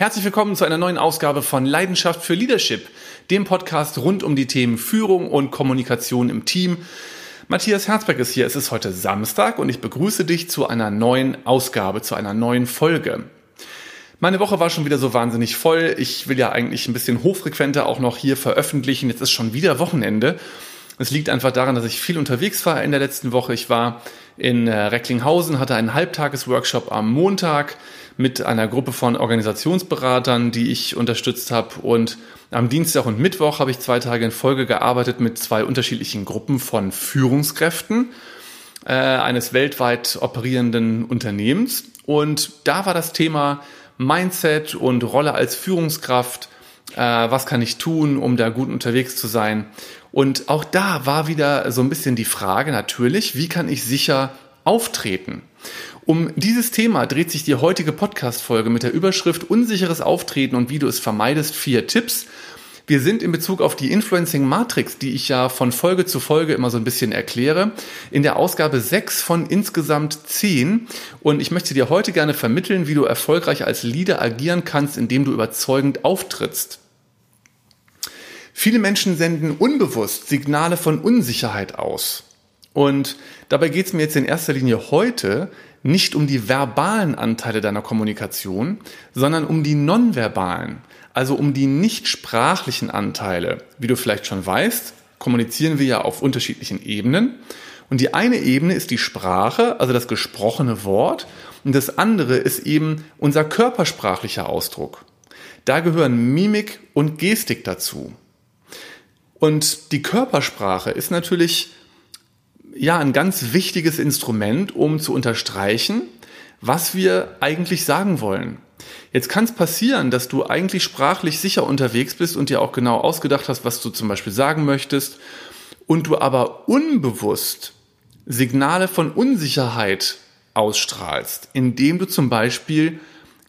Herzlich willkommen zu einer neuen Ausgabe von Leidenschaft für Leadership, dem Podcast rund um die Themen Führung und Kommunikation im Team. Matthias Herzberg ist hier. Es ist heute Samstag und ich begrüße dich zu einer neuen Ausgabe, zu einer neuen Folge. Meine Woche war schon wieder so wahnsinnig voll. Ich will ja eigentlich ein bisschen hochfrequenter auch noch hier veröffentlichen. Jetzt ist schon wieder Wochenende. Es liegt einfach daran, dass ich viel unterwegs war in der letzten Woche. Ich war in äh, Recklinghausen, hatte einen Halbtagesworkshop am Montag mit einer Gruppe von Organisationsberatern, die ich unterstützt habe. Und am Dienstag und Mittwoch habe ich zwei Tage in Folge gearbeitet mit zwei unterschiedlichen Gruppen von Führungskräften äh, eines weltweit operierenden Unternehmens. Und da war das Thema Mindset und Rolle als Führungskraft. Äh, was kann ich tun, um da gut unterwegs zu sein? Und auch da war wieder so ein bisschen die Frage natürlich, wie kann ich sicher auftreten? Um dieses Thema dreht sich die heutige Podcast-Folge mit der Überschrift Unsicheres Auftreten und wie du es vermeidest. Vier Tipps. Wir sind in Bezug auf die Influencing Matrix, die ich ja von Folge zu Folge immer so ein bisschen erkläre, in der Ausgabe 6 von insgesamt 10. Und ich möchte dir heute gerne vermitteln, wie du erfolgreich als Leader agieren kannst, indem du überzeugend auftrittst. Viele Menschen senden unbewusst Signale von Unsicherheit aus. Und dabei geht es mir jetzt in erster Linie heute nicht um die verbalen Anteile deiner Kommunikation, sondern um die nonverbalen, also um die nicht sprachlichen Anteile. Wie du vielleicht schon weißt, kommunizieren wir ja auf unterschiedlichen Ebenen. Und die eine Ebene ist die Sprache, also das gesprochene Wort, und das andere ist eben unser körpersprachlicher Ausdruck. Da gehören Mimik und Gestik dazu. Und die Körpersprache ist natürlich ja ein ganz wichtiges Instrument, um zu unterstreichen, was wir eigentlich sagen wollen. Jetzt kann es passieren, dass du eigentlich sprachlich sicher unterwegs bist und dir auch genau ausgedacht hast, was du zum Beispiel sagen möchtest, und du aber unbewusst Signale von Unsicherheit ausstrahlst, indem du zum Beispiel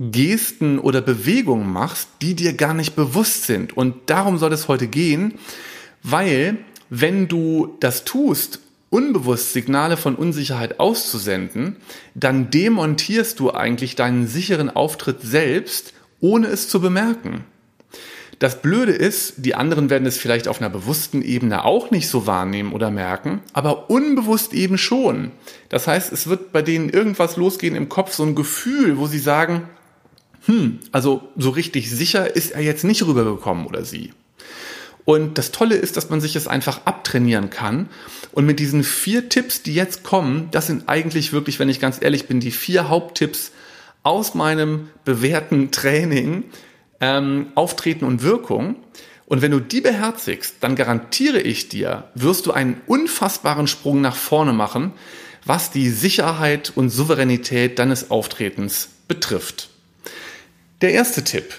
Gesten oder Bewegungen machst, die dir gar nicht bewusst sind. Und darum soll es heute gehen, weil wenn du das tust unbewusst Signale von Unsicherheit auszusenden, dann demontierst du eigentlich deinen sicheren Auftritt selbst, ohne es zu bemerken. Das Blöde ist, die anderen werden es vielleicht auf einer bewussten Ebene auch nicht so wahrnehmen oder merken, aber unbewusst eben schon. Das heißt, es wird bei denen irgendwas losgehen im Kopf, so ein Gefühl, wo sie sagen, hm, also so richtig sicher ist er jetzt nicht rübergekommen oder sie. Und das Tolle ist, dass man sich es einfach abtrainieren kann. Und mit diesen vier Tipps, die jetzt kommen, das sind eigentlich wirklich, wenn ich ganz ehrlich bin, die vier Haupttipps aus meinem bewährten Training ähm, Auftreten und Wirkung. Und wenn du die beherzigst, dann garantiere ich dir, wirst du einen unfassbaren Sprung nach vorne machen, was die Sicherheit und Souveränität deines Auftretens betrifft. Der erste Tipp,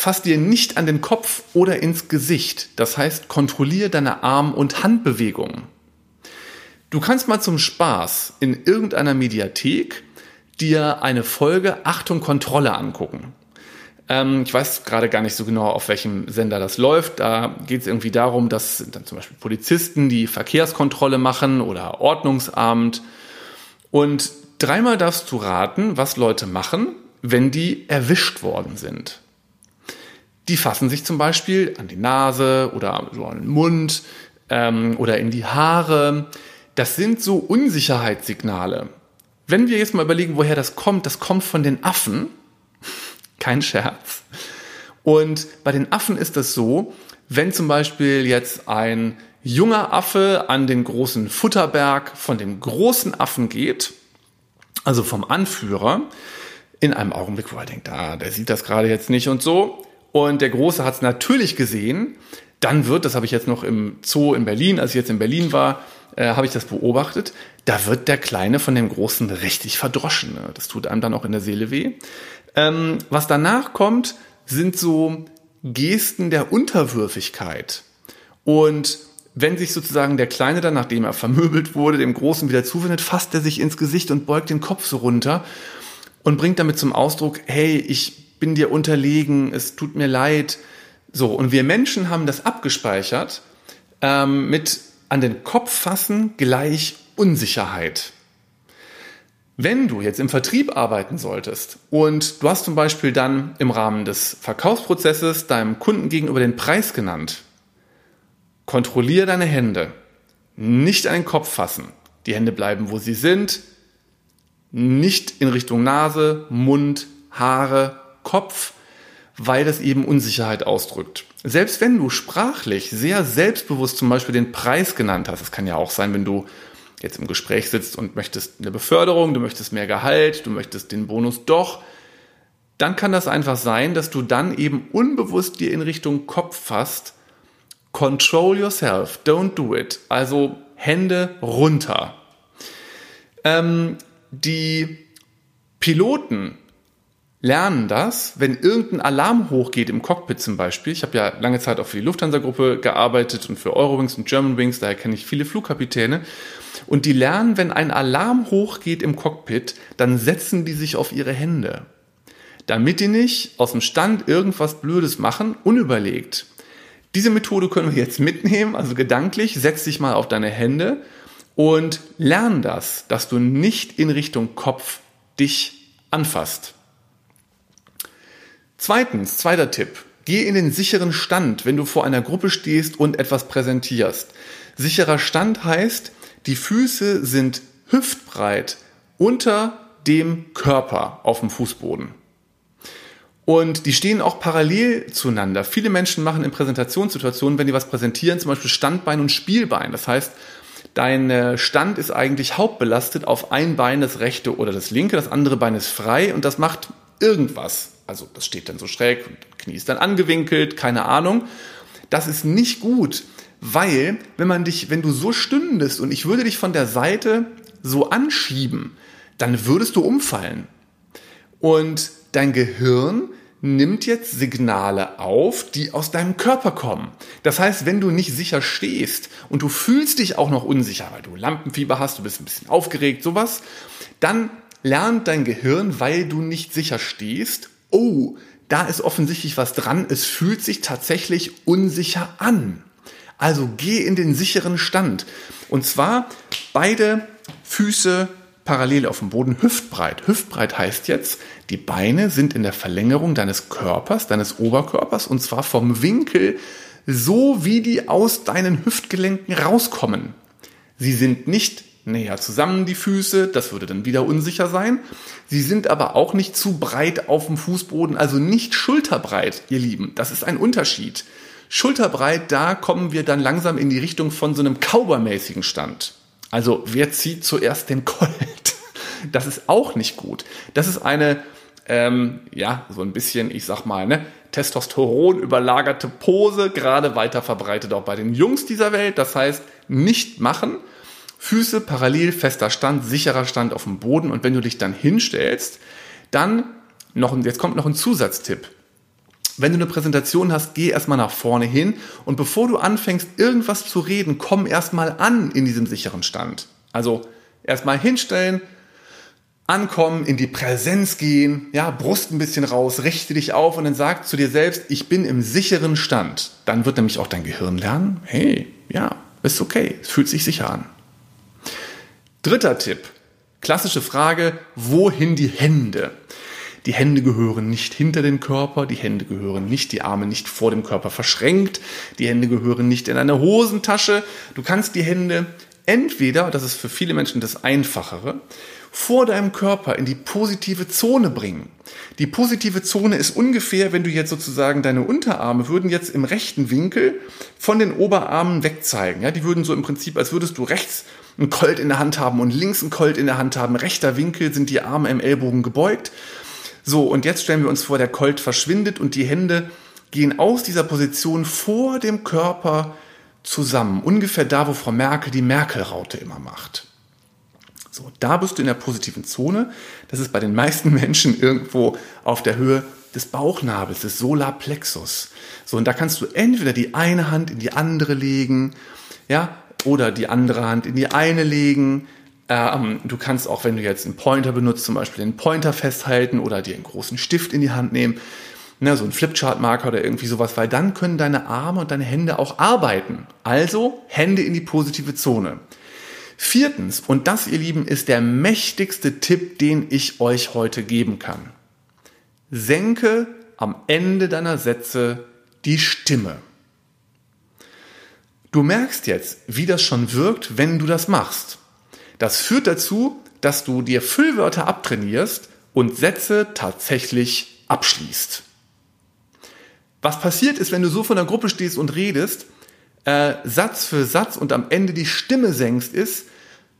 Fass dir nicht an den Kopf oder ins Gesicht. Das heißt, kontrolliere deine Arm- und Handbewegungen. Du kannst mal zum Spaß in irgendeiner Mediathek dir eine Folge Achtung Kontrolle angucken. Ähm, ich weiß gerade gar nicht so genau, auf welchem Sender das läuft. Da geht es irgendwie darum, dass dann zum Beispiel Polizisten die Verkehrskontrolle machen oder Ordnungsamt. Und dreimal darfst du raten, was Leute machen, wenn die erwischt worden sind. Die fassen sich zum Beispiel an die Nase oder so an den Mund ähm, oder in die Haare. Das sind so Unsicherheitssignale. Wenn wir jetzt mal überlegen, woher das kommt, das kommt von den Affen. Kein Scherz. Und bei den Affen ist das so, wenn zum Beispiel jetzt ein junger Affe an den großen Futterberg von dem großen Affen geht, also vom Anführer, in einem Augenblick, wo er denkt, ah, der sieht das gerade jetzt nicht und so, und der Große hat es natürlich gesehen. Dann wird, das habe ich jetzt noch im Zoo in Berlin, als ich jetzt in Berlin war, äh, habe ich das beobachtet, da wird der Kleine von dem Großen richtig verdroschen. Ne? Das tut einem dann auch in der Seele weh. Ähm, was danach kommt, sind so Gesten der Unterwürfigkeit. Und wenn sich sozusagen der Kleine dann, nachdem er vermöbelt wurde, dem Großen wieder zuwendet, fasst er sich ins Gesicht und beugt den Kopf so runter und bringt damit zum Ausdruck, hey, ich bin dir unterlegen, es tut mir leid. So, und wir Menschen haben das abgespeichert ähm, mit an den Kopf fassen gleich Unsicherheit. Wenn du jetzt im Vertrieb arbeiten solltest und du hast zum Beispiel dann im Rahmen des Verkaufsprozesses deinem Kunden gegenüber den Preis genannt, kontrolliere deine Hände. Nicht an den Kopf fassen. Die Hände bleiben, wo sie sind. Nicht in Richtung Nase, Mund, Haare, Kopf, weil das eben Unsicherheit ausdrückt. Selbst wenn du sprachlich sehr selbstbewusst zum Beispiel den Preis genannt hast, es kann ja auch sein, wenn du jetzt im Gespräch sitzt und möchtest eine Beförderung, du möchtest mehr Gehalt, du möchtest den Bonus doch, dann kann das einfach sein, dass du dann eben unbewusst dir in Richtung Kopf fasst, control yourself, don't do it. Also Hände runter. Ähm, die Piloten lernen das, wenn irgendein Alarm hochgeht im Cockpit zum Beispiel. Ich habe ja lange Zeit auch für die Lufthansa-Gruppe gearbeitet und für Eurowings und Germanwings, daher kenne ich viele Flugkapitäne. Und die lernen, wenn ein Alarm hochgeht im Cockpit, dann setzen die sich auf ihre Hände. Damit die nicht aus dem Stand irgendwas Blödes machen, unüberlegt. Diese Methode können wir jetzt mitnehmen, also gedanklich, setz dich mal auf deine Hände und lern das, dass du nicht in Richtung Kopf dich anfasst. Zweitens, zweiter Tipp. Geh in den sicheren Stand, wenn du vor einer Gruppe stehst und etwas präsentierst. Sicherer Stand heißt, die Füße sind hüftbreit unter dem Körper auf dem Fußboden. Und die stehen auch parallel zueinander. Viele Menschen machen in Präsentationssituationen, wenn die was präsentieren, zum Beispiel Standbein und Spielbein. Das heißt, dein Stand ist eigentlich hauptbelastet auf ein Bein, das rechte oder das linke, das andere Bein ist frei und das macht irgendwas. Also das steht dann so schräg und das Knie ist dann angewinkelt, keine Ahnung. Das ist nicht gut, weil wenn man dich, wenn du so stündest und ich würde dich von der Seite so anschieben, dann würdest du umfallen. Und dein Gehirn nimmt jetzt Signale auf, die aus deinem Körper kommen. Das heißt, wenn du nicht sicher stehst und du fühlst dich auch noch unsicher, weil du Lampenfieber hast, du bist ein bisschen aufgeregt, sowas, dann lernt dein Gehirn, weil du nicht sicher stehst, oh, da ist offensichtlich was dran, es fühlt sich tatsächlich unsicher an. Also geh in den sicheren Stand. Und zwar beide Füße parallel auf dem Boden, hüftbreit. Hüftbreit heißt jetzt, die Beine sind in der Verlängerung deines Körpers, deines Oberkörpers, und zwar vom Winkel, so wie die aus deinen Hüftgelenken rauskommen. Sie sind nicht näher zusammen, die Füße, das würde dann wieder unsicher sein. Sie sind aber auch nicht zu breit auf dem Fußboden, also nicht schulterbreit, ihr Lieben. Das ist ein Unterschied. Schulterbreit, da kommen wir dann langsam in die Richtung von so einem Kaubermäßigen Stand. Also wer zieht zuerst den Colt? Das ist auch nicht gut. Das ist eine, ähm, ja, so ein bisschen, ich sag mal, ne, Testosteron überlagerte Pose, gerade weiter verbreitet auch bei den Jungs dieser Welt. Das heißt, nicht machen. Füße parallel, fester Stand, sicherer Stand auf dem Boden. Und wenn du dich dann hinstellst, dann noch, jetzt kommt noch ein Zusatztipp. Wenn du eine Präsentation hast, geh erstmal nach vorne hin und bevor du anfängst, irgendwas zu reden, komm erstmal an in diesem sicheren Stand. Also erstmal hinstellen, ankommen, in die Präsenz gehen, ja, Brust ein bisschen raus, richte dich auf und dann sag zu dir selbst, ich bin im sicheren Stand. Dann wird nämlich auch dein Gehirn lernen, hey, ja, ist okay, es fühlt sich sicher an. Dritter Tipp. Klassische Frage, wohin die Hände? Die Hände gehören nicht hinter den Körper, die Hände gehören nicht, die Arme nicht vor dem Körper verschränkt, die Hände gehören nicht in eine Hosentasche. Du kannst die Hände entweder, das ist für viele Menschen das Einfachere, vor deinem Körper in die positive Zone bringen. Die positive Zone ist ungefähr, wenn du jetzt sozusagen deine Unterarme würden jetzt im rechten Winkel von den Oberarmen wegzeigen. Ja, die würden so im Prinzip, als würdest du rechts einen Colt in der Hand haben und links einen Colt in der Hand haben. Rechter Winkel sind die Arme im Ellbogen gebeugt so, und jetzt stellen wir uns vor, der Colt verschwindet und die Hände gehen aus dieser Position vor dem Körper zusammen. Ungefähr da, wo Frau Merkel die Merkel-Raute immer macht. So, da bist du in der positiven Zone. Das ist bei den meisten Menschen irgendwo auf der Höhe des Bauchnabels, des Solarplexus. So, und da kannst du entweder die eine Hand in die andere legen, ja, oder die andere Hand in die eine legen. Ähm, du kannst auch, wenn du jetzt einen Pointer benutzt, zum Beispiel den Pointer festhalten oder dir einen großen Stift in die Hand nehmen, ne, so ein Flipchart-Marker oder irgendwie sowas, weil dann können deine Arme und deine Hände auch arbeiten. Also Hände in die positive Zone. Viertens, und das, ihr Lieben, ist der mächtigste Tipp, den ich euch heute geben kann. Senke am Ende deiner Sätze die Stimme. Du merkst jetzt, wie das schon wirkt, wenn du das machst. Das führt dazu, dass du dir Füllwörter abtrainierst und Sätze tatsächlich abschließt. Was passiert ist, wenn du so vor der Gruppe stehst und redest, äh, Satz für Satz und am Ende die Stimme senkst, ist,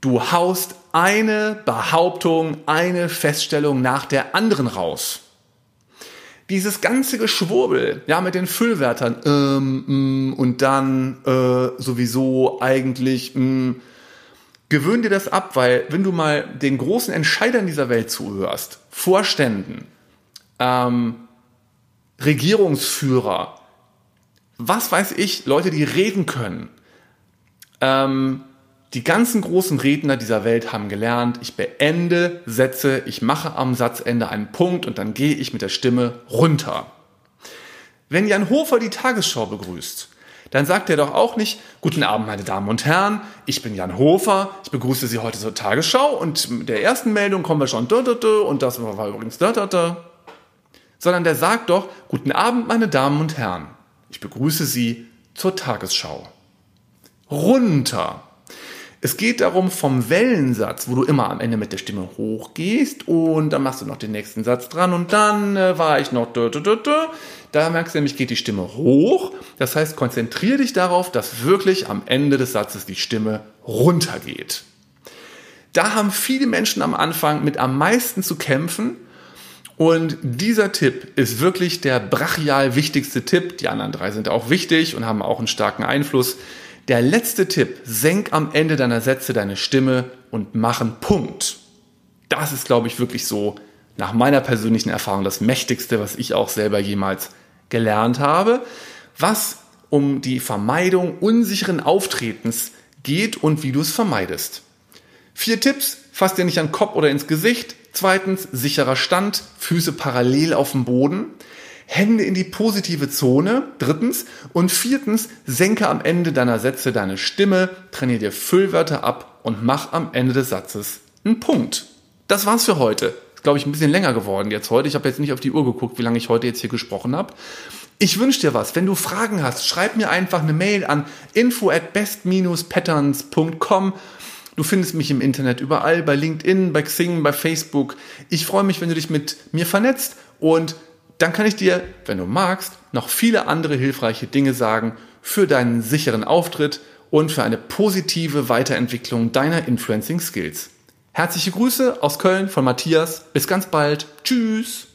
du haust eine Behauptung, eine Feststellung nach der anderen raus. Dieses ganze Geschwurbel, ja, mit den Füllwörtern, ähm, mm, und dann äh, sowieso eigentlich, mm, gewöhn dir das ab, weil wenn du mal den großen Entscheidern dieser Welt zuhörst, Vorständen, ähm, Regierungsführer, was weiß ich, Leute, die reden können, ähm, die ganzen großen Redner dieser Welt haben gelernt, ich beende Sätze, ich mache am Satzende einen Punkt und dann gehe ich mit der Stimme runter. Wenn Jan Hofer die Tagesschau begrüßt, dann sagt er doch auch nicht, guten Abend, meine Damen und Herren, ich bin Jan Hofer, ich begrüße Sie heute zur Tagesschau und mit der ersten Meldung kommen wir schon da, da, da, und das war übrigens da, da, da. Sondern der sagt doch, guten Abend, meine Damen und Herren, ich begrüße Sie zur Tagesschau. Runter. Es geht darum vom Wellensatz, wo du immer am Ende mit der Stimme hochgehst und dann machst du noch den nächsten Satz dran und dann äh, war ich noch da, da, da, da. Da merkst du nämlich, geht die Stimme hoch. Das heißt, konzentriere dich darauf, dass wirklich am Ende des Satzes die Stimme runtergeht. Da haben viele Menschen am Anfang mit am meisten zu kämpfen. Und dieser Tipp ist wirklich der brachial wichtigste Tipp. Die anderen drei sind auch wichtig und haben auch einen starken Einfluss. Der letzte Tipp, senk am Ende deiner Sätze deine Stimme und mach einen Punkt. Das ist, glaube ich, wirklich so nach meiner persönlichen Erfahrung das Mächtigste, was ich auch selber jemals gelernt habe, was um die Vermeidung unsicheren Auftretens geht und wie du es vermeidest. Vier Tipps, fass dir nicht an den Kopf oder ins Gesicht. Zweitens, sicherer Stand, Füße parallel auf dem Boden. Hände in die positive Zone. Drittens. Und viertens, senke am Ende deiner Sätze deine Stimme, trainiere dir Füllwörter ab und mach am Ende des Satzes einen Punkt. Das war's für heute. Ist, glaube ich, ein bisschen länger geworden jetzt heute. Ich habe jetzt nicht auf die Uhr geguckt, wie lange ich heute jetzt hier gesprochen habe. Ich wünsche dir was. Wenn du Fragen hast, schreib mir einfach eine Mail an info at best-patterns.com. Du findest mich im Internet überall, bei LinkedIn, bei Xing, bei Facebook. Ich freue mich, wenn du dich mit mir vernetzt und dann kann ich dir, wenn du magst, noch viele andere hilfreiche Dinge sagen für deinen sicheren Auftritt und für eine positive Weiterentwicklung deiner Influencing Skills. Herzliche Grüße aus Köln von Matthias. Bis ganz bald. Tschüss.